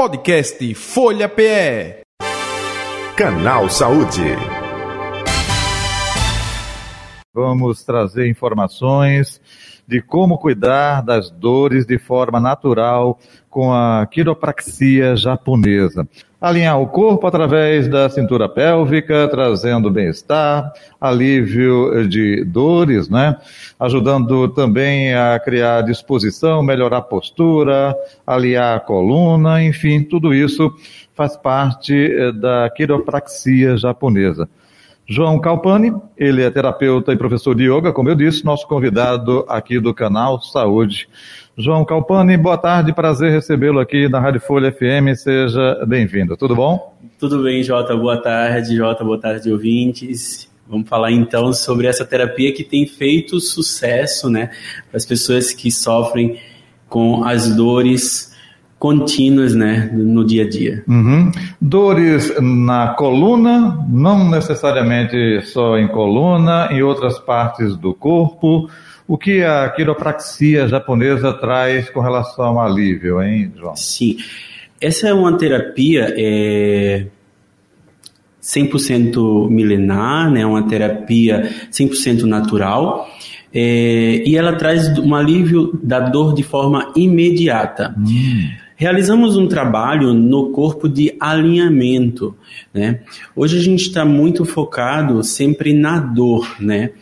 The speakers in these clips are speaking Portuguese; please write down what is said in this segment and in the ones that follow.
Podcast Folha PE. Canal Saúde. Vamos trazer informações de como cuidar das dores de forma natural com a quiropraxia japonesa. Alinhar o corpo através da cintura pélvica, trazendo bem-estar, alívio de dores, né? Ajudando também a criar disposição, melhorar a postura, aliar a coluna, enfim, tudo isso faz parte eh, da quiropraxia japonesa. João Calpani, ele é terapeuta e professor de yoga, como eu disse, nosso convidado aqui do canal Saúde. João Calpani, boa tarde, prazer recebê-lo aqui na Rádio Folha FM, seja bem-vindo, tudo bom? Tudo bem, Jota, boa tarde, Jota, boa tarde, ouvintes. Vamos falar então sobre essa terapia que tem feito sucesso, né, para as pessoas que sofrem com as dores contínuas, né, no dia a dia. Uhum. Dores na coluna, não necessariamente só em coluna, em outras partes do corpo. O que a quiropraxia japonesa traz com relação ao alívio, hein, João? Sim, essa é uma terapia é, 100% milenar, né, uma terapia 100% natural. É, e ela traz um alívio da dor de forma imediata. Hum. Realizamos um trabalho no corpo de alinhamento, né? Hoje a gente está muito focado sempre na dor, né?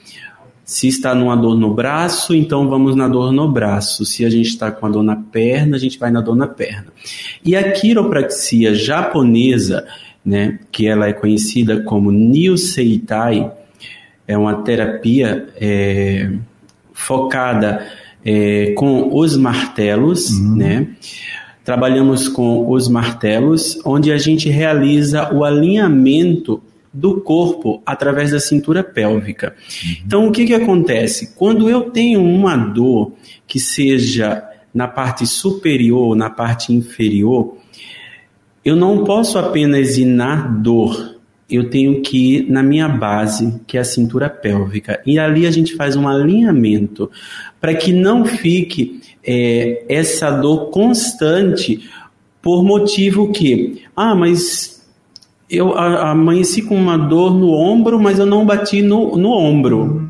Se está numa dor no braço, então vamos na dor no braço. Se a gente está com a dor na perna, a gente vai na dor na perna. E a quiropraxia japonesa, né, que ela é conhecida como Niuseitai, é uma terapia é, focada é, com os martelos, uhum. né? Trabalhamos com os martelos, onde a gente realiza o alinhamento do corpo através da cintura pélvica. Então, o que, que acontece? Quando eu tenho uma dor que seja na parte superior ou na parte inferior, eu não posso apenas ir na dor, eu tenho que ir na minha base, que é a cintura pélvica. E ali a gente faz um alinhamento para que não fique é, essa dor constante por motivo que, ah, mas eu amanheci com uma dor no ombro, mas eu não bati no, no ombro.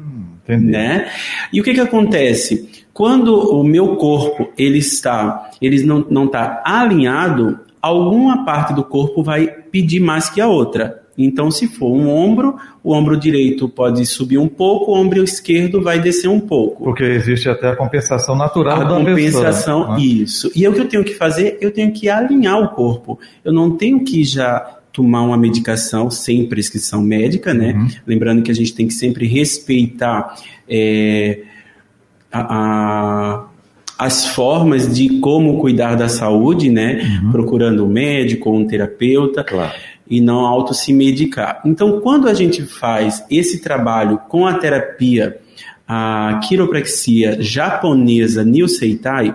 Hum, né? E o que, que acontece? Quando o meu corpo ele está, ele não não está alinhado, alguma parte do corpo vai pedir mais que a outra. Então, se for um ombro, o ombro direito pode subir um pouco, o ombro esquerdo vai descer um pouco. Porque existe até a compensação natural a da compensação, pessoa, né? isso. E é o que eu tenho que fazer? Eu tenho que alinhar o corpo. Eu não tenho que já tomar uma medicação sem prescrição médica, né? Uhum. Lembrando que a gente tem que sempre respeitar é, a, a as formas de como cuidar da saúde, né? Uhum. Procurando um médico ou um terapeuta. Claro e não auto se medicar. Então, quando a gente faz esse trabalho com a terapia, a quiropraxia japonesa Niuseitai,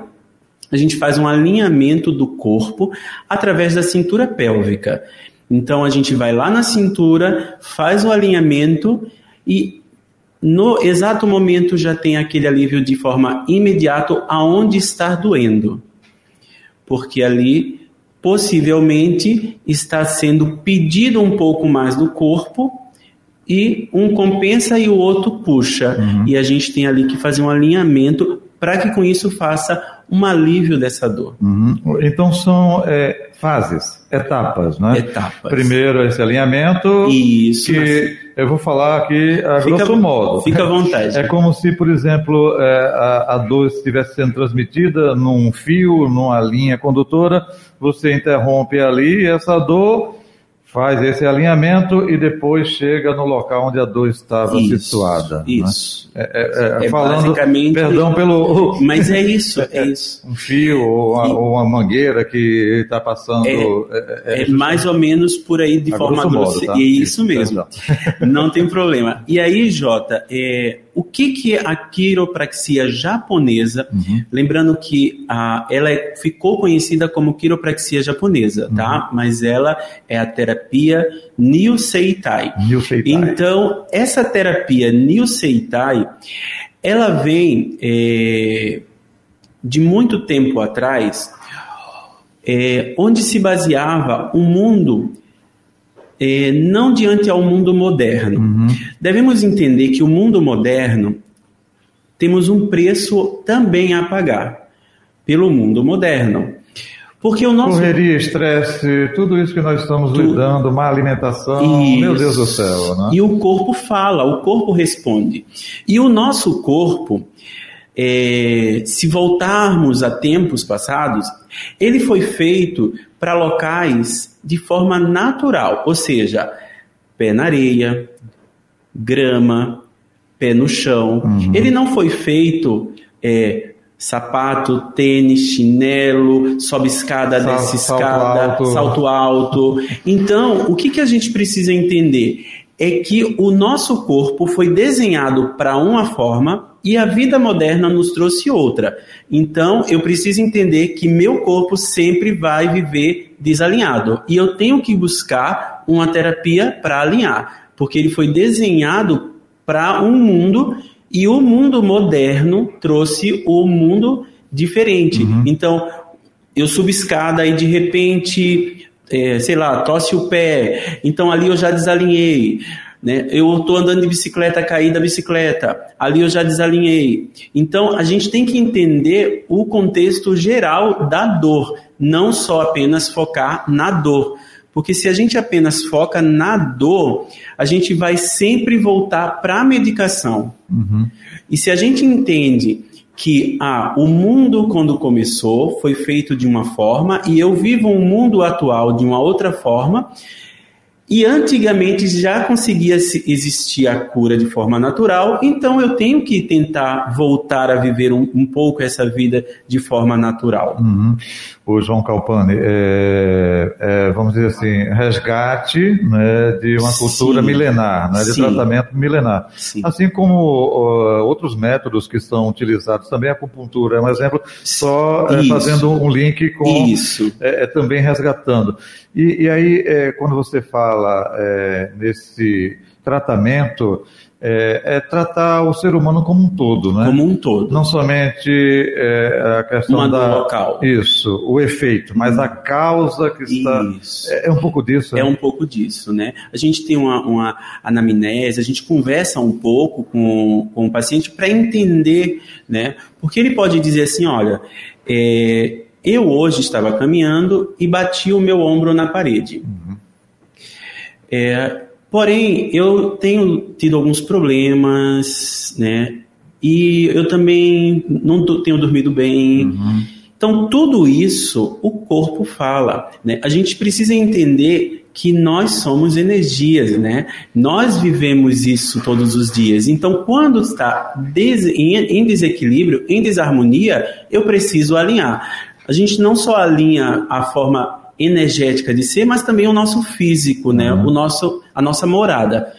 a gente faz um alinhamento do corpo através da cintura pélvica. Então, a gente vai lá na cintura, faz o alinhamento e no exato momento já tem aquele alívio de forma imediata aonde está doendo. Porque ali possivelmente está sendo pedido um pouco mais do corpo e um compensa e o outro puxa. Uhum. E a gente tem ali que fazer um alinhamento para que com isso faça um alívio dessa dor. Uhum. Então são é, fases, etapas, né? Etapas. Primeiro esse alinhamento. Isso. Que eu vou falar aqui a fica, grosso modo. Fica à vontade. É como se, por exemplo, é, a, a dor estivesse sendo transmitida num fio, numa linha condutora. Você interrompe ali e essa dor faz esse alinhamento e depois chega no local onde a dor estava isso, situada. Né? Isso. Né? É, é, é, falando, perdão pelo. Mas é isso, é isso. Um fio ou uma, ou uma mangueira que está passando. É, é, é mais ou menos por aí de forma grossa. Tá? Isso, isso mesmo. Não tem problema. E aí, Jota, é, o que, que a quiropraxia japonesa? Uhum. Lembrando que ela é, ficou conhecida como quiropraxia japonesa, tá? Uhum. Mas ela é a terapia Niuseitai. Niuseitai. Então, essa terapia Niuseitai, ela vem é, de muito tempo atrás é, onde se baseava o um mundo é, não diante ao mundo moderno. Uhum. Devemos entender que o mundo moderno temos um preço também a pagar pelo mundo moderno. Porque o nosso. Correria, estresse, tudo isso que nós estamos lidando, má alimentação, isso. meu Deus do céu. Né? E o corpo fala, o corpo responde. E o nosso corpo, é, se voltarmos a tempos passados, ele foi feito para locais de forma natural, ou seja, pé na areia, grama, pé no chão. Uhum. Ele não foi feito é, sapato, tênis, chinelo, sobe escada, desce escada, salto alto. salto alto. Então, o que, que a gente precisa entender? É que o nosso corpo foi desenhado para uma forma e a vida moderna nos trouxe outra. Então, eu preciso entender que meu corpo sempre vai viver desalinhado e eu tenho que buscar uma terapia para alinhar, porque ele foi desenhado para um mundo e o mundo moderno trouxe o mundo diferente. Uhum. Então, eu subo escada e de repente, é, sei lá, tosse o pé. Então ali eu já desalinhei. Né? Eu estou andando de bicicleta, caí da bicicleta. Ali eu já desalinhei. Então a gente tem que entender o contexto geral da dor, não só apenas focar na dor. Porque se a gente apenas foca na dor, a gente vai sempre voltar para a medicação. Uhum. E se a gente entende que ah, o mundo, quando começou, foi feito de uma forma e eu vivo um mundo atual de uma outra forma, e antigamente já conseguia existir a cura de forma natural, então eu tenho que tentar voltar a viver um, um pouco essa vida de forma natural. Uhum. O João Calpani, é, é, vamos dizer assim, resgate né, de uma cultura Sim. milenar, né, de Sim. tratamento milenar. Sim. Assim como uh, outros métodos que são utilizados também, a acupuntura é um exemplo, só é, fazendo um link com Isso. É, é, também resgatando. E, e aí, é, quando você fala é, nesse tratamento, é, é, tratar o ser humano como um todo, né? Como um todo. Não somente é, a questão Uma da local. isso, o efeito, mas a causa que está é, é, um pouco disso. É né? um pouco disso, né? A gente tem uma, uma anamnese, a gente conversa um pouco com, com o paciente para entender, né? Porque ele pode dizer assim, olha, é, eu hoje estava caminhando e bati o meu ombro na parede. Uhum. É, porém, eu tenho tido alguns problemas, né? E eu também não tenho dormido bem. Uhum. Então, tudo isso o corpo fala. Né? A gente precisa entender que nós somos energias, né? Nós vivemos isso todos os dias. Então, quando está des em desequilíbrio, em desarmonia, eu preciso alinhar a gente não só alinha a forma energética de ser, mas também o nosso físico, né? Uhum. O nosso, a nossa morada.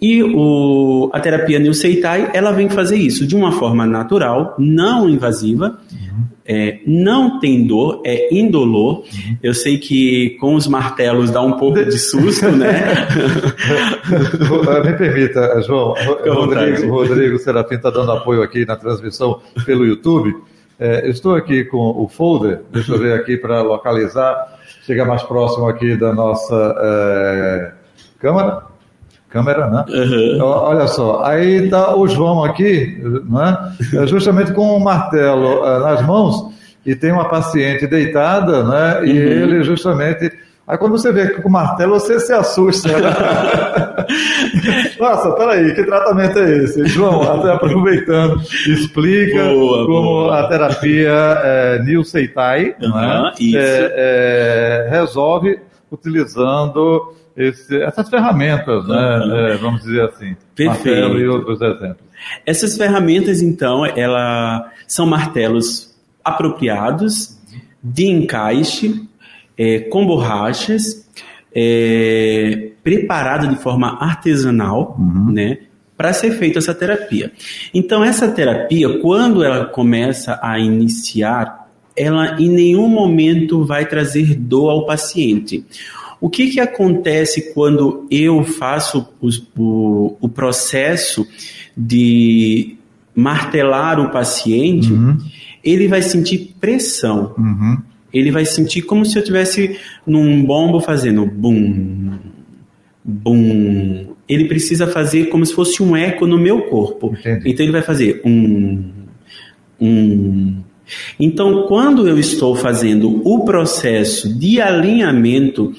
E o, a terapia New Seitai, ela vem fazer isso de uma forma natural, não invasiva, uhum. é, não tem dor, é indolor. Uhum. Eu sei que com os martelos dá um pouco de susto, né? Me permita, João, Rodrigo, Rodrigo Serafim está dando apoio aqui na transmissão pelo YouTube. É, estou aqui com o folder, deixa eu ver aqui para localizar, chegar mais próximo aqui da nossa é, câmera. Câmera, né? Uhum. Olha só, aí está o João aqui, né? justamente com um martelo é, nas mãos, e tem uma paciente deitada, né? E uhum. ele justamente Aí quando você vê com o martelo, você se assusta. Nossa, peraí, que tratamento é esse? João, até aproveitando, explica boa, como boa. a terapia é, New Seitai uhum, né? é, é, resolve utilizando esse, essas ferramentas, né? Uhum. É, vamos dizer assim. Perfeito. Martelo e outros exemplos. Essas ferramentas, então, ela são martelos apropriados, de encaixe, é, com borrachas, é, preparada de forma artesanal, uhum. né? Para ser feita essa terapia. Então, essa terapia, quando ela começa a iniciar, ela em nenhum momento vai trazer dor ao paciente. O que, que acontece quando eu faço o, o processo de martelar o paciente? Uhum. Ele vai sentir pressão. Uhum Ele vai sentir como se eu tivesse num bombo fazendo bum, bum. Ele precisa fazer como se fosse um eco no meu corpo. Entendi. Então ele vai fazer um, um. Então, quando eu estou fazendo o processo de alinhamento,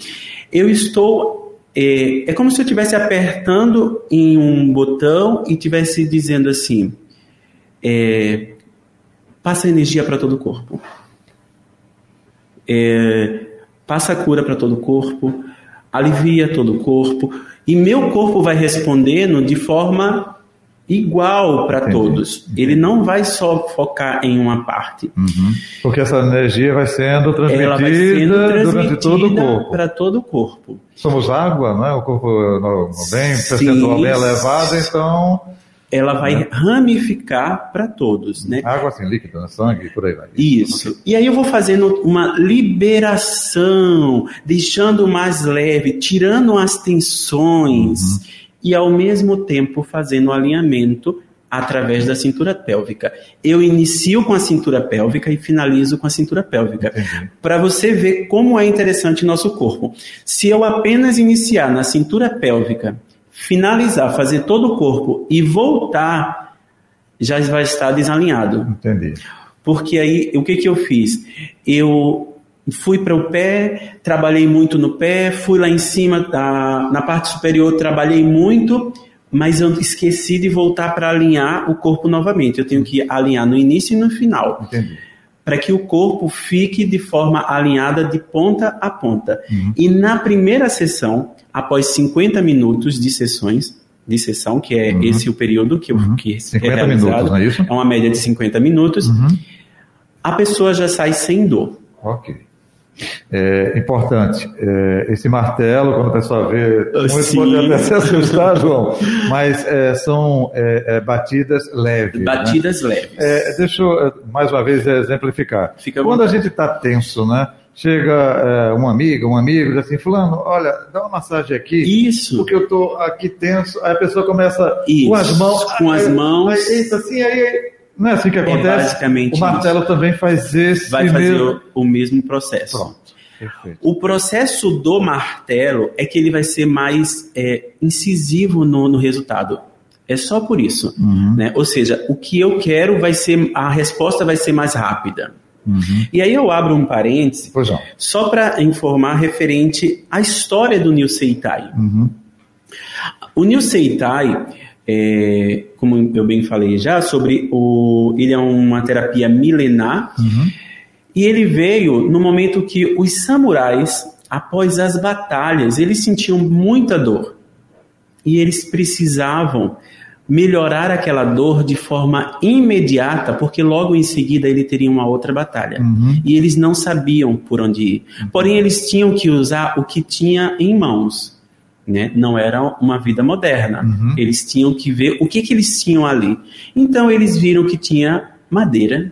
eu estou. É, é como se eu estivesse apertando em um botão e estivesse dizendo assim: é, passa energia para todo o corpo. É, passa cura para todo o corpo, alivia todo o corpo, e meu corpo vai respondendo de forma igual para todos. Ele não vai só focar em uma parte. Uhum. Porque essa energia vai sendo transmitida, vai sendo durante todo o corpo. para todo o corpo. Somos água, não é? O corpo bem, percentual bem elevado, então Ela vai ramificar para todos, né? água assim, líquido, né? sangue, e por aí vai. Isso. E aí eu vou fazendo uma liberação, deixando mais leve, tirando as tensões e ao mesmo tempo fazendo alinhamento através da cintura pélvica. Eu inicio com a cintura pélvica e finalizo com a cintura pélvica. Para você ver como é interessante nosso corpo. Se eu apenas iniciar na cintura pélvica, finalizar, fazer todo o corpo e voltar, já vai estar desalinhado. Entendi. Porque aí, o que, que eu fiz? Eu fui para o pé, trabalhei muito no pé, fui lá em cima, da, na parte superior, trabalhei muito, mas eu esqueci de voltar para alinhar o corpo novamente. Eu tenho que alinhar no início e no final, Entendi. Para que o corpo fique de forma alinhada de ponta a ponta. E na primeira sessão, após 50 minutos de sessões, de sessão, que é esse o período que, eu, que é 50 realizado, minutos, não é isso? é uma média de 50 minutos, a pessoa já sai sem dor. Ok. É importante, é, esse martelo, quando a pessoa vê, muito Sim. pode até se assustar, João, mas é, são é, é, batidas leves. né? Batidas leves. É, deixa eu, é, mais uma vez, exemplificar. Fica Quando a vontade. gente está tenso, né? Chega é, uma amiga, um amigo, diz assim, fulano, olha, dá uma massagem aqui, Isso. porque eu tô aqui tenso. Aí a pessoa começa Isso, com as mãos. com as mãos. Aí, eita, assim, aí, não é assim que acontece? basicamente o martelo também faz esse Vai fazer mesmo. o, o mesmo processo. Pronto. Perfeito. O processo do martelo é que ele vai ser mais é, incisivo no, no resultado. É só por isso. Uhum. Né? Ou seja, o que eu quero vai ser. A resposta vai ser mais rápida. Uhum. E aí eu abro um parêntese só para informar referente à história do Niu Seitai. Uhum. O Niu Seitai, é, como eu bem falei já, sobre o, ele é uma terapia milenar Uhum. e ele veio no momento que os samurais, após as batalhas, eles sentiam muita dor e eles precisavam melhorar aquela dor de forma imediata, porque logo em seguida ele teria uma outra batalha. Uhum. E eles não sabiam por onde ir. Porém, eles tinham que usar o que tinha em mãos. Né? Não era uma vida moderna. Uhum. Eles tinham que ver o que, que eles tinham ali. Então, eles viram que tinha madeira.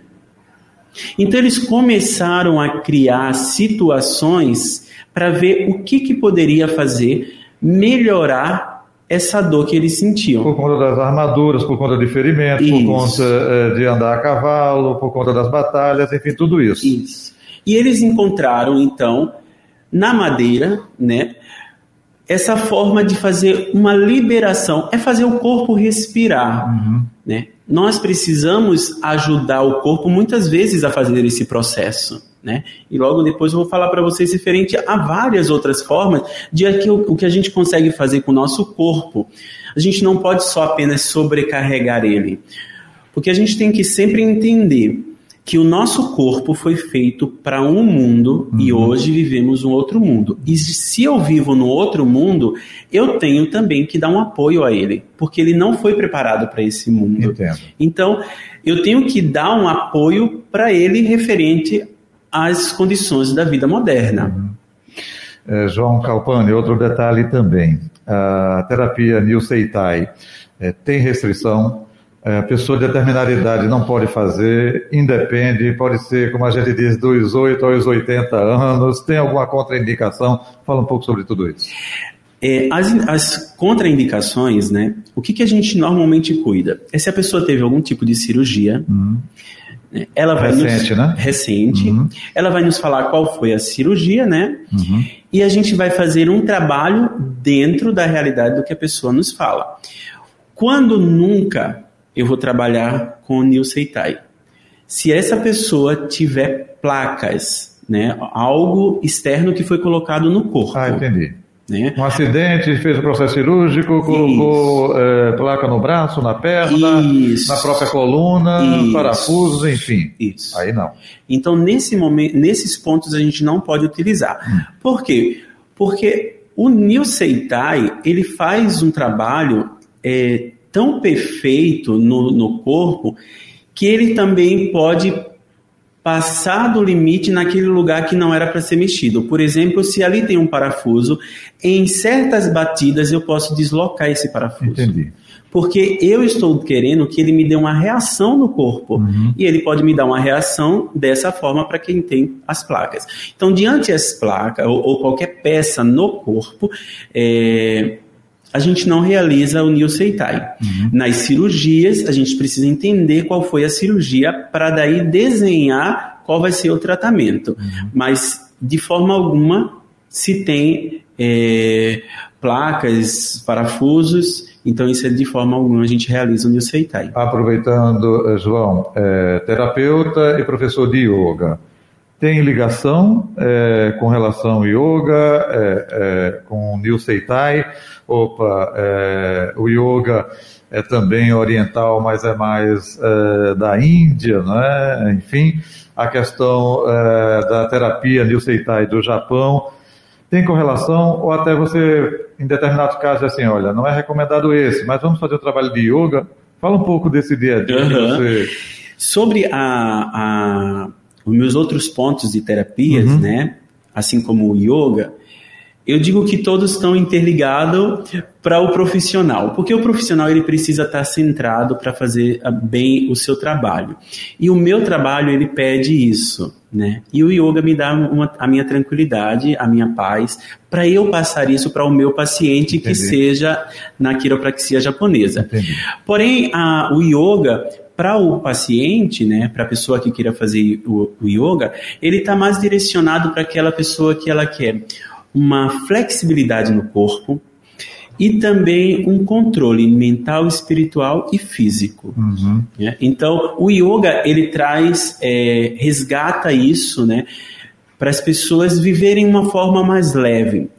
Então, eles começaram a criar situações para ver o que, que poderia fazer melhorar essa dor que eles sentiam. Por conta das armaduras, por conta de ferimentos, por conta eh, de andar a cavalo, por conta das batalhas, enfim, tudo isso. Isso. E eles encontraram, então, na madeira, né, essa forma de fazer uma liberação, é fazer o corpo respirar, Uhum. né? Nós precisamos ajudar o corpo muitas vezes a fazer esse processo, né? E logo depois eu vou falar para vocês referente a várias outras formas de o que a gente consegue fazer com o nosso corpo. A gente não pode só apenas sobrecarregar ele, porque a gente tem que sempre entender que o nosso corpo foi feito para um mundo e hoje vivemos um outro mundo. E se eu vivo no outro mundo, eu tenho também que dar um apoio a ele, porque ele não foi preparado para esse mundo. Entendo. Então, eu tenho que dar um apoio para ele referente às condições da vida moderna. Eh, João Calpani, outro detalhe também. A terapia New Seitai eh, tem restrição. Eh, a pessoa de determinada idade não pode fazer, independe, pode ser, como a gente diz, dos 8 aos 80 anos. Tem alguma contraindicação? Fala um pouco sobre tudo isso. É, as, as contraindicações, né? O que, que a gente normalmente cuida? É se a pessoa teve algum tipo de cirurgia, Ela vai Recente, nos, né? Recente. Uhum. Ela vai nos falar qual foi a cirurgia, né? Uhum. E a gente vai fazer um trabalho dentro da realidade do que a pessoa nos fala. Quando nunca eu vou trabalhar com o Neil Seitai? Se essa pessoa tiver placas, né? Algo externo que foi colocado no corpo. Ah, entendi. Né? Um acidente, fez o processo cirúrgico, colocou é, placa no braço, na perna, Isso. na própria coluna, Isso. parafusos, enfim. Isso. Aí não. Então, nesse momento, nesses pontos a gente não pode utilizar. Por quê? Porque o Neil Seitai, ele faz um trabalho é, tão perfeito no, no corpo que ele também pode passar do limite naquele lugar que não era para ser mexido. Por exemplo, se ali tem um parafuso, em certas batidas eu posso deslocar esse parafuso. Entendi. Porque eu estou querendo que ele me dê uma reação no corpo. E ele pode me dar uma reação dessa forma para quem tem as placas. Então, diante das placas, ou, ou qualquer peça no corpo, é, a gente não realiza o Neo Seitai. Nas cirurgias, a gente precisa entender qual foi a cirurgia para daí desenhar qual vai ser o tratamento. Mas, de forma alguma, se tem é, placas, parafusos, então isso é de forma alguma a gente realiza o Neo Seitai. Aproveitando, eh, João, é, terapeuta e professor de yoga. Tem ligação é, com relação ao yoga, é, é, com o Neil Seitai? Opa, é, o yoga é também oriental, mas é mais é, da Índia, né? Enfim, a questão é, da terapia Neil Seitai do Japão tem correlação ou até você, em determinados casos, é assim, olha, não é recomendado esse, mas vamos fazer o trabalho de yoga. Fala um pouco desse dia a dia você... Sobre a, a- os meus outros pontos de terapias, Uhum. né? Assim como o yoga, eu digo que todos estão interligados para o profissional, porque o profissional ele precisa estar centrado para fazer ah, bem o seu trabalho. E o meu trabalho ele pede isso, né? E o yoga me dá uma- a minha tranquilidade, a minha paz, para eu passar isso para o meu paciente que Entendi. seja na quiropraxia japonesa. Entendi. Porém, a- o yoga, para o paciente, né, para a pessoa que queira fazer o, o yoga, ele está mais direcionado para aquela pessoa que ela quer uma flexibilidade no corpo e também um controle mental, espiritual e físico. Uhum. né? Então, o yoga ele traz, é, resgata isso, né, para as pessoas viverem uma forma mais leve.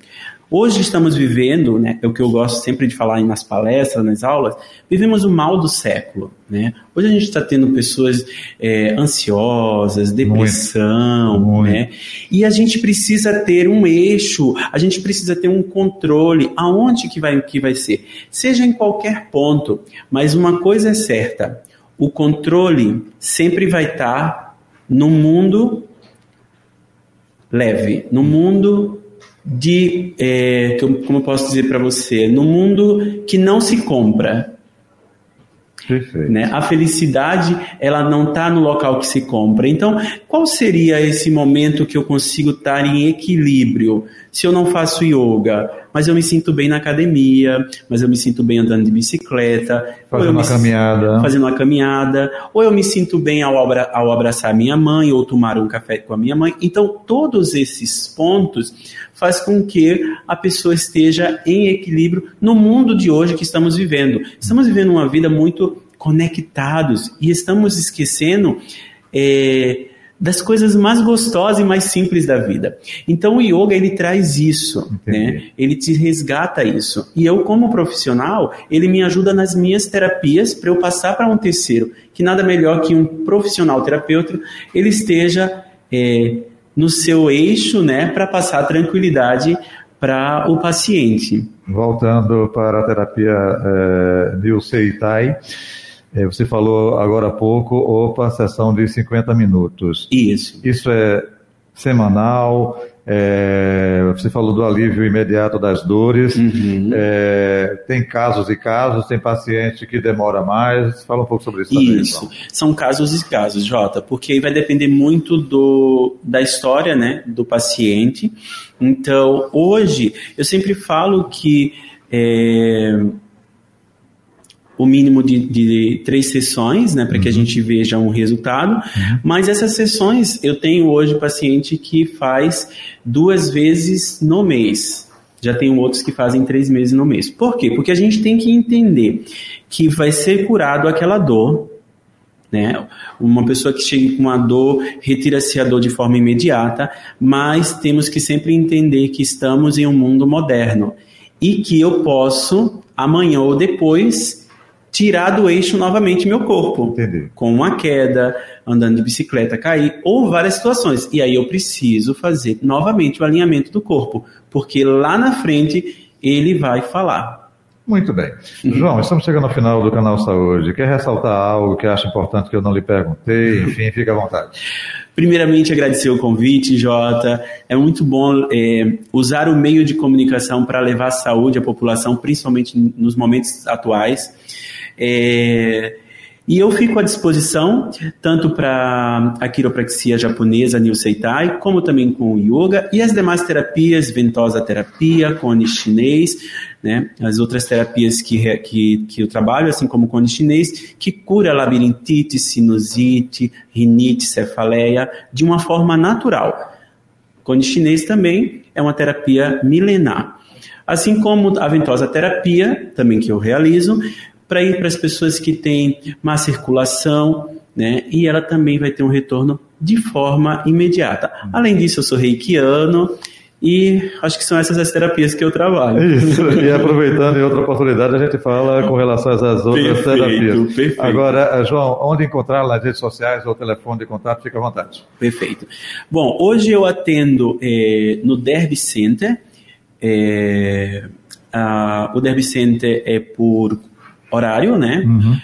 Hoje estamos vivendo, né, é o que eu gosto sempre de falar nas palestras, nas aulas, vivemos o mal do século. Né? Hoje a gente está tendo pessoas é, ansiosas, depressão, Muito. né? e a gente precisa ter um eixo, a gente precisa ter um controle, aonde que vai, que vai ser? Seja em qualquer ponto, mas uma coisa é certa, o controle sempre vai estar no mundo leve, no mundo de, é, como eu posso dizer para você, no mundo que não se compra, Perfeito. né? A felicidade, ela não está no local que se compra. Então, qual seria esse momento que eu consigo estar em equilíbrio? Se eu não faço yoga, mas eu me sinto bem na academia, mas eu me sinto bem andando de bicicleta, Fazendo uma caminhada. fazendo uma caminhada, ou eu me sinto bem ao, abra- ao abraçar minha mãe, ou tomar um café com a minha mãe. Então, todos esses pontos faz com que a pessoa esteja em equilíbrio no mundo de hoje que estamos vivendo. Estamos vivendo uma vida muito conectados e estamos esquecendo é, das coisas mais gostosas e mais simples da vida. Então o yoga ele traz isso, Entendi. né? Ele te resgata isso. E eu como profissional, ele me ajuda nas minhas terapias para eu passar para um terceiro, que nada melhor que um profissional terapeuta, ele esteja é, no seu eixo, né, para passar tranquilidade para o paciente. Voltando para a terapia é, Seitai, é, você falou agora há pouco, opa, sessão de 50 minutos. Isso. Isso é semanal, é, você falou do alívio imediato das dores, Uhum. é, tem casos e casos, tem paciente que demora mais, fala um pouco sobre isso também, Isso, então. são casos e casos, Jota, porque aí vai depender muito do, da história, né, do paciente. Então, hoje, eu sempre falo que é, o mínimo de, de três sessões, né, para uhum. que a uhum. gente veja um resultado. Uhum. Mas essas sessões, eu tenho hoje paciente que faz duas vezes no mês. Já tenho outros que fazem três meses no mês. Por quê? Porque a gente tem que entender que vai ser curado aquela dor, né? Uma pessoa que chega com uma dor, retira-se a dor de forma imediata, mas temos que sempre entender que estamos em um mundo moderno e que eu posso, amanhã ou depois, tirar do eixo novamente meu corpo. Entendi. Com uma queda, andando de bicicleta, cair, ou várias situações. E aí eu preciso fazer novamente o alinhamento do corpo, porque lá na frente ele vai falar. Muito bem. João, estamos chegando ao final do canal Saúde. Quer ressaltar algo que acha importante que eu não lhe perguntei? Enfim, fique à vontade. Primeiramente, agradecer o convite, Jota. É muito bom é, usar o meio de comunicação para levar saúde à população, principalmente nos momentos atuais. É, e eu fico à disposição tanto para a quiropraxia japonesa New Seitai, como também com o yoga e as demais terapias, ventosa terapia, cone chinês, né, as outras terapias que, que, que eu trabalho, assim como cone chinês, que cura labirintite, sinusite, rinite, cefaleia, de uma forma natural. Cone chinês também é uma terapia milenar. Assim como a ventosa terapia, também que eu realizo, para ir para as pessoas que têm má circulação, né? E ela também vai ter um retorno de forma imediata. Além disso, eu sou reikiano e acho que são essas as terapias que eu trabalho. Isso, e aproveitando em outra oportunidade, a gente fala com relação às outras perfeito, terapias. Perfeito. Agora, João, onde encontrar nas redes sociais ou telefone de contato, fica à vontade. Perfeito. Bom, hoje eu atendo é, no Derby Center. É, a, o Derby Center é por horário, né? Uhum.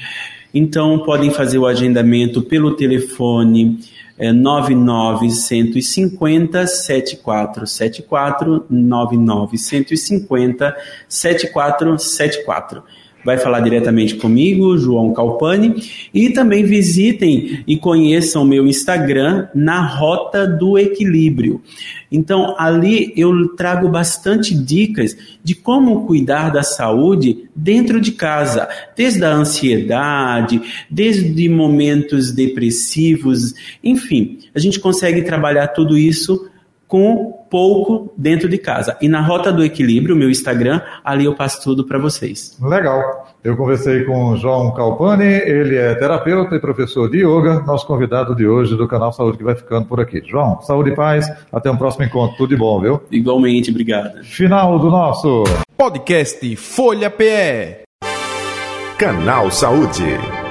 Então podem fazer o agendamento pelo telefone é, 99150 7474 99150 7474 vai falar diretamente comigo, João Calpani, e também visitem e conheçam meu Instagram na Rota do Equilíbrio. Então, ali eu trago bastante dicas de como cuidar da saúde dentro de casa, desde a ansiedade, desde momentos depressivos, enfim, a gente consegue trabalhar tudo isso com pouco dentro de casa. E na Rota do Equilíbrio, meu Instagram, ali eu passo tudo para vocês. Legal. Eu conversei com o João Calpani, ele é terapeuta e professor de yoga, nosso convidado de hoje do canal Saúde que vai ficando por aqui. João, saúde e paz, até um próximo encontro, tudo de bom, viu? Igualmente, obrigado. Final do nosso podcast Folha PE. Canal Saúde.